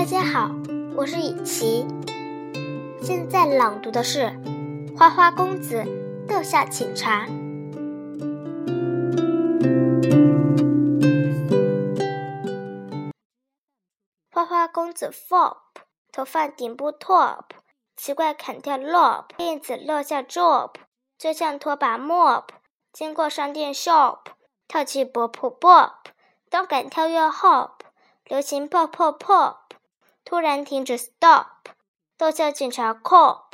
大家好，我是雨琪。现在朗读的是《花花公子乐下请茶》。花花公子 Fop，头发顶部 Top，奇怪砍掉 Lop，子落下 Drop，就像拖把 Mop，经过商店 Shop，跳起 Bop Bop，动感跳跃 Hop，流行 Pop Pop。突然停止 Stop，逗笑警察，call。